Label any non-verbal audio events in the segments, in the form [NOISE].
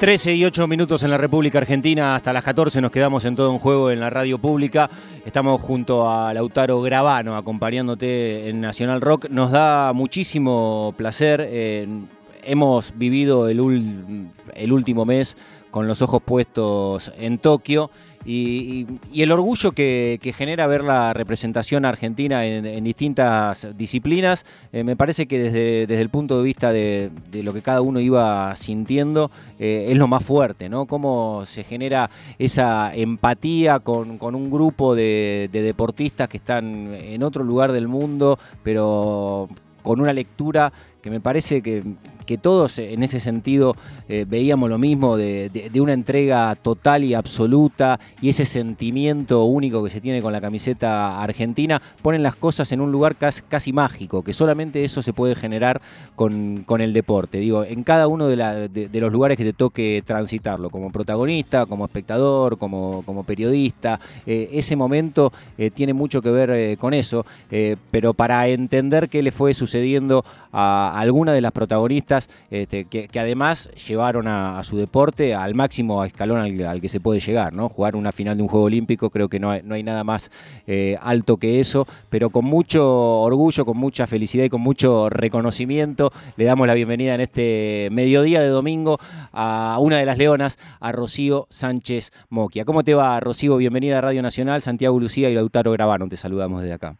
13 y 8 minutos en la República Argentina, hasta las 14 nos quedamos en todo un juego en la radio pública. Estamos junto a Lautaro Gravano acompañándote en Nacional Rock. Nos da muchísimo placer. Eh, hemos vivido el, el último mes con los ojos puestos en Tokio y, el orgullo que, genera ver la representación argentina en, distintas disciplinas, eh, me parece que desde, desde, el punto de vista de, lo que cada uno iba sintiendo, eh, es lo más fuerte, ¿no? Cómo se genera esa empatía con, un grupo de deportistas que están en otro lugar del mundo, pero con una lectura que me parece que, todos en ese sentido eh, veíamos lo mismo, de, una entrega total y absoluta y ese sentimiento único que se tiene con la camiseta argentina, ponen las cosas en un lugar casi, mágico, que solamente eso se puede generar con, el deporte. Digo, en cada uno de, los lugares que te toque transitarlo, como protagonista, como espectador, como, periodista, eh, ese momento eh, tiene mucho que ver con eso, pero para entender qué le fue sucediendo a algunas de las protagonistas este, que, además llevaron a, su deporte al máximo escalón al, que se puede llegar, ¿no? Jugar una final de un Juego Olímpico, creo que no hay, no hay nada más eh, alto que eso, pero con mucho orgullo, con mucha felicidad y con mucho reconocimiento, le damos la bienvenida en este mediodía de domingo a una de las leonas, a Rocío Sánchez Moquia. ¿Cómo te va, Rocío? Bienvenida a Radio Nacional, Santiago Lucía y Lautaro Gravano, te saludamos desde acá.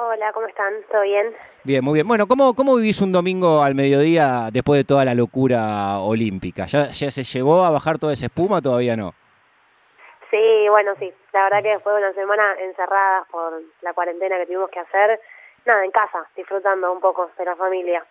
Hola, ¿cómo están? ¿Todo bien? Bien, muy bien. Bueno, ¿cómo, cómo vivís un domingo al mediodía después de toda la locura olímpica? ¿Ya, ¿Ya se llegó a bajar toda esa espuma todavía no? Sí, bueno, sí. La verdad que después de una semana encerrada por la cuarentena que tuvimos que hacer, nada, en casa, disfrutando un poco de la familia.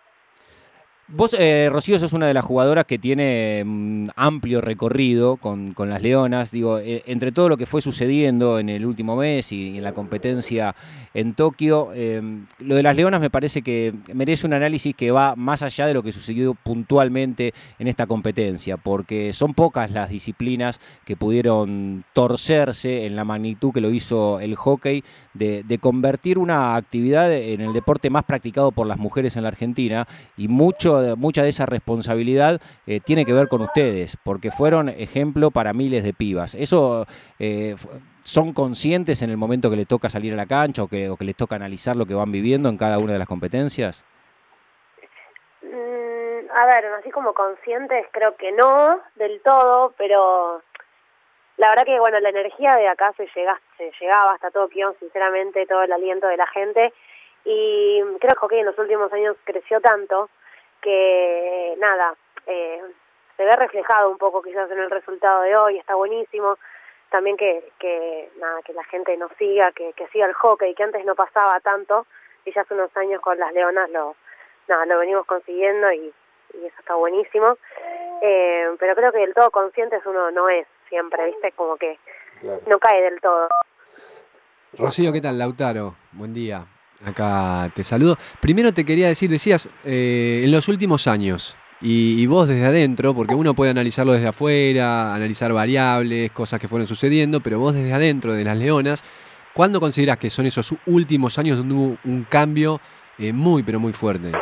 Vos, eh, Rocío, sos una de las jugadoras que tiene mm, amplio recorrido con, las Leonas. Digo, eh, entre todo lo que fue sucediendo en el último mes y, en la competencia en Tokio, em, lo de las Leonas me parece que merece un análisis que va más allá de lo que sucedió puntualmente en esta competencia, porque son pocas las disciplinas que pudieron torcerse en la magnitud que lo hizo el hockey, de, de convertir una actividad en el deporte más practicado por las mujeres en la Argentina y mucho mucha de esa responsabilidad eh, tiene que ver con ustedes, porque fueron ejemplo para miles de pibas. ¿Eso eh, son conscientes en el momento que le toca salir a la cancha o que, o que les toca analizar lo que van viviendo en cada una de las competencias? Mm, a ver, así como conscientes creo que no del todo, pero la verdad que bueno, la energía de acá se, llega, se llegaba hasta Tokio, sinceramente, todo el aliento de la gente y creo que en los últimos años creció tanto que nada, eh, se ve reflejado un poco quizás en el resultado de hoy, está buenísimo. También que, que nada, que la gente nos siga, que, que siga el hockey, que antes no pasaba tanto, y ya hace unos años con las leonas lo, nada, lo venimos consiguiendo y, y eso está buenísimo. Eh, pero creo que del todo conscientes uno no es siempre, ¿viste? Como que no cae del todo. Rocío, ¿qué tal? Lautaro, buen día. Acá te saludo. Primero te quería decir, decías, eh, en los últimos años, y, vos desde adentro, porque uno puede analizarlo desde afuera, analizar variables, cosas que fueron sucediendo, pero vos desde adentro de las leonas, ¿cuándo considerás que son esos últimos años donde hubo un cambio eh, muy, pero muy fuerte?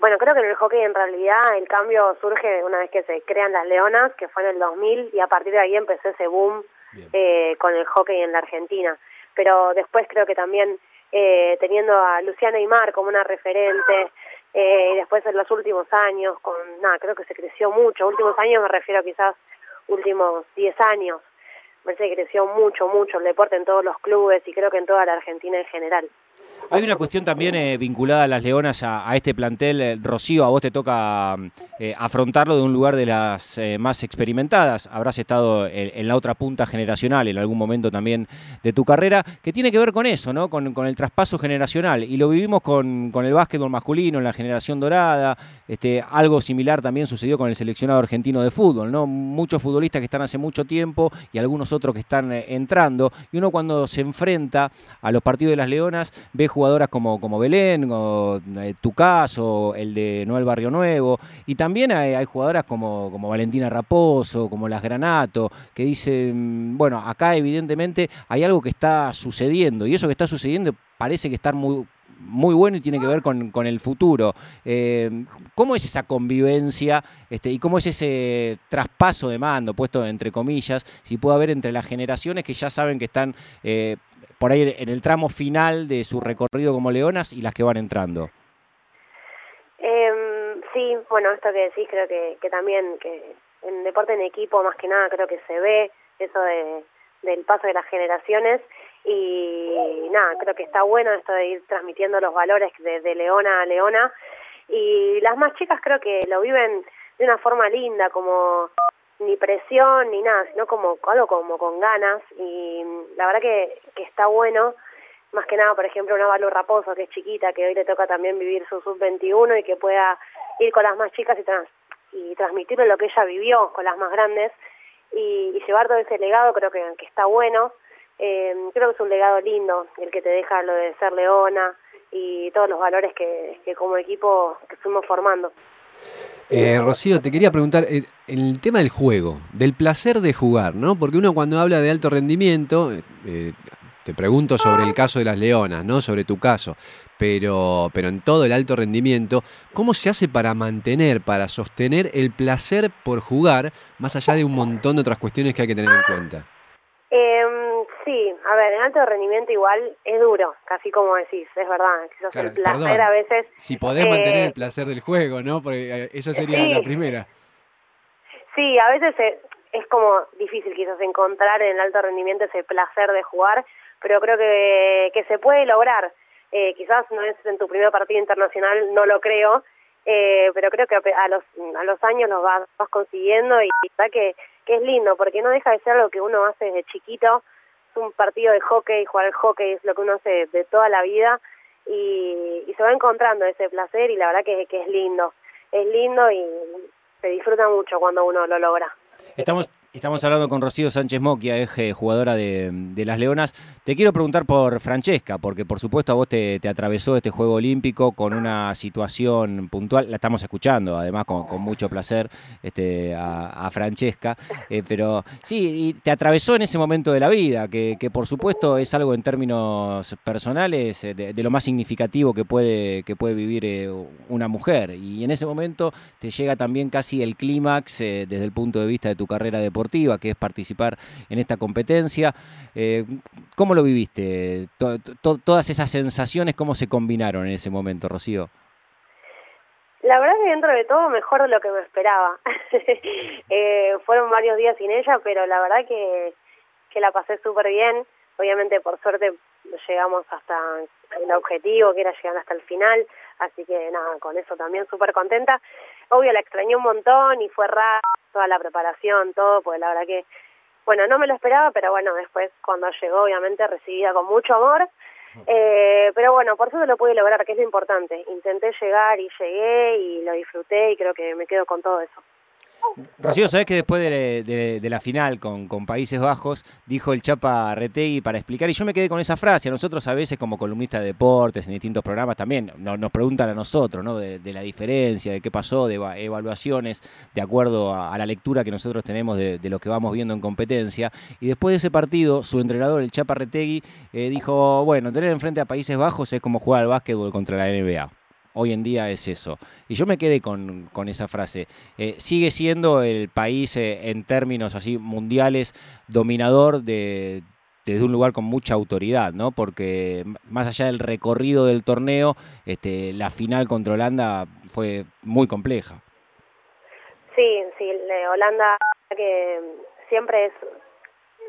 Bueno, creo que en el hockey en realidad el cambio surge una vez que se crean las leonas, que fue en el 2000, y a partir de ahí empezó ese boom eh, con el hockey en la Argentina pero después creo que también eh, teniendo a Luciana Aymar como una referente, eh, y después en los últimos años, con nada, creo que se creció mucho, últimos años me refiero quizás últimos 10 años, me parece que creció mucho, mucho el deporte en todos los clubes y creo que en toda la Argentina en general. Hay una cuestión también eh, vinculada a las Leonas, a, este plantel. Eh, Rocío, a vos te toca eh, afrontarlo de un lugar de las más experimentadas. Habrás estado en, la otra punta generacional en algún momento también de tu carrera, que tiene que ver con eso, ¿no? Con, el traspaso generacional. Y lo vivimos con, el básquetbol masculino, en la generación dorada. Este, algo similar también sucedió con el seleccionado argentino de fútbol, ¿no? Muchos futbolistas que están hace mucho tiempo y algunos otros que están entrando. Y uno cuando se enfrenta a los partidos de las Leonas ve jugadoras como, como Belén, o, eh, el de Noel Barrio Nuevo, y también hay, jugadoras como, como Valentina Raposo, como las Granato, que dicen, bueno, acá evidentemente hay algo que está sucediendo, y eso que está sucediendo parece que está muy, muy bueno y tiene que ver con, el futuro. Eh, ¿Cómo es esa convivencia este, y cómo es ese traspaso de mando, puesto entre comillas, si puede haber entre las generaciones que ya saben que están eh, por ahí en el tramo final de su recorrido como leonas y las que van entrando? Em, sí, bueno, esto que decís creo que, que también, que en deporte en equipo más que nada creo que se ve eso de, del paso de las generaciones y nada, creo que está bueno esto de ir transmitiendo los valores de, de leona a leona. Y las más chicas creo que lo viven de una forma linda, como ni presión ni nada, sino como algo como con ganas. Y la verdad que, que está bueno, más que nada, por ejemplo, una Balu Raposo que es chiquita, que hoy le toca también vivir su sub-21 y que pueda ir con las más chicas y, trans y transmitirle lo que ella vivió con las más grandes. Y, llevar todo ese legado creo que, que está bueno. Eh, creo que es un legado lindo el que te deja lo de ser leona y todos los valores que, que como equipo que fuimos formando. Eh, Rocío, te quería preguntar eh, el tema del juego, del placer de jugar, ¿no? Porque uno cuando habla de alto rendimiento, eh, te pregunto sobre el caso de las leonas, ¿no? Sobre tu caso, pero, pero en todo el alto rendimiento, ¿cómo se hace para mantener, para sostener el placer por jugar, más allá de un montón de otras cuestiones que hay que tener en cuenta? Sí, a ver, en alto rendimiento igual es duro, casi como decís, es verdad. el placer a veces. Si podés mantener el placer del juego, ¿no? Porque eh, esa sería la primera. Sí, a veces es como difícil quizás encontrar en el alto rendimiento ese placer de jugar, pero creo que, que se puede lograr. Eh, quizás no es en tu primer partido internacional, no lo creo, eh, pero creo que a los, a los años lo vas, vas consiguiendo y está que, que es lindo, porque no deja de ser lo que uno hace desde chiquito, es un partido de hockey, jugar hockey es lo que uno hace de toda la vida y, y se va encontrando ese placer y la verdad que, que es lindo, es lindo y se disfruta mucho cuando uno lo logra. Estamos Estamos hablando con Rocío Sánchez Moquia, eje jugadora de, Las Leonas. Te quiero preguntar por Francesca, porque por supuesto a vos te, atravesó este Juego Olímpico con una situación puntual. La estamos escuchando, además, con, mucho placer este, a, Francesca. Eh, pero sí, y te atravesó en ese momento de la vida, que, por supuesto es algo en términos personales eh, de, lo más significativo que puede, que puede vivir eh, una mujer. Y en ese momento te llega también casi el clímax desde el punto de vista de tu carrera deportiva que es participar en esta competencia. Eh, ¿Cómo lo viviste? todas esas sensaciones, ¿cómo se combinaron en ese momento, Rocío? La verdad que dentro de todo mejor de lo que me esperaba. [LAUGHS] Eh, fueron varios días sin ella, pero la verdad que, que la pasé súper bien. Obviamente, por suerte, llegamos hasta el objetivo, que era llegar hasta el final. Así que nada, con eso también súper contenta. Obvio, la extrañé un montón y fue raro toda la preparación, todo, porque la verdad que, bueno, no me lo esperaba, pero bueno, después cuando llegó, obviamente, recibida con mucho amor. Eh, pero bueno, por eso lo pude lograr, que es lo importante. Intenté llegar y llegué y lo disfruté y creo que me quedo con todo eso. Rocío, ¿sabés que después de, la final con, Países Bajos dijo el Chapa Retegui para explicar? Y yo me quedé con esa frase. A nosotros a veces como columnistas de deportes en distintos programas también nos, preguntan a nosotros ¿no? de, la diferencia, de qué pasó, de evaluaciones de acuerdo a, la lectura que nosotros tenemos de, lo que vamos viendo en competencia. Y después de ese partido, su entrenador, el Chapa Retegui, eh, dijo, bueno, tener enfrente a Países Bajos es como jugar al básquetbol contra la NBA hoy en día es eso. Y yo me quedé con, con esa frase. Eh, sigue siendo el país eh, en términos así mundiales dominador de, desde un lugar con mucha autoridad, ¿no? Porque más allá del recorrido del torneo, este, la final contra Holanda fue muy compleja. Sí, sí, Holanda que siempre es,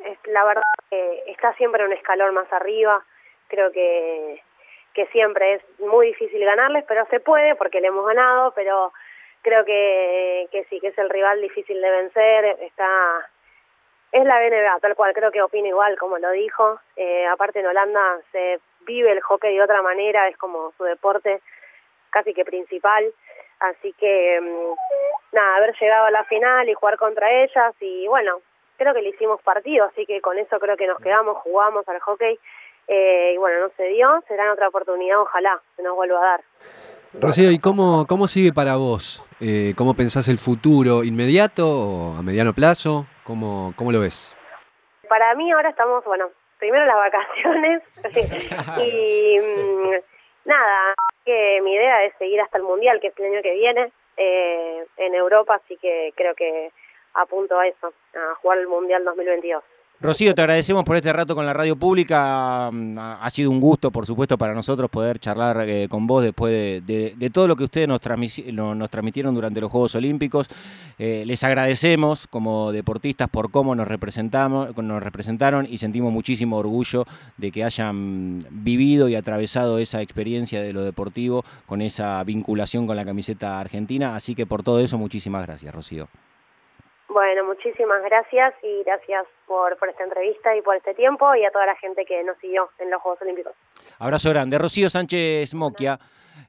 es la verdad que está siempre un escalón más arriba. Creo que que siempre es muy difícil ganarles, pero se puede porque le hemos ganado, pero creo que, que sí, que es el rival difícil de vencer, está es la NBA, tal cual, creo que opina igual, como lo dijo. Eh, aparte en Holanda se vive el hockey de otra manera, es como su deporte casi que principal. Así que, mm, nada, haber llegado a la final y jugar contra ellas y bueno, creo que le hicimos partido, así que con eso creo que nos quedamos, jugamos al hockey eh, y bueno, no se dio, será en otra oportunidad, ojalá se nos vuelva a dar. Rocío, ¿y cómo, cómo sigue para vos? Eh, ¿Cómo pensás el futuro? ¿Inmediato o a mediano plazo? ¿Cómo, ¿Cómo lo ves? Para mí ahora estamos, bueno, primero las vacaciones [LAUGHS] [LAUGHS] y, mm, nada, que mi idea es seguir hasta el Mundial, que es el año que viene, eh, en Europa, así que creo que apunto a eso, a jugar el Mundial 2022. Rocío, te agradecemos por este rato con la radio pública. Mm, ha sido un gusto, por supuesto, para nosotros poder charlar eh, con vos después de, todo lo que ustedes nos, transmitieron durante los Juegos Olímpicos. Eh, les agradecemos como deportistas por cómo nos, representamos, nos representaron y sentimos muchísimo orgullo de que hayan vivido y atravesado esa experiencia de lo deportivo con esa vinculación con la camiseta argentina. Así que por todo eso, muchísimas gracias, Rocío. Bueno, muchísimas gracias y gracias por, esta entrevista y por este tiempo y a toda la gente que nos siguió en los Juegos Olímpicos. Abrazo grande. Rocío Sánchez Moquia,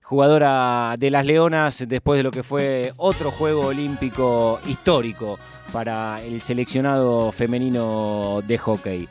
jugadora de las Leonas después de lo que fue otro Juego Olímpico histórico para el seleccionado femenino de hockey.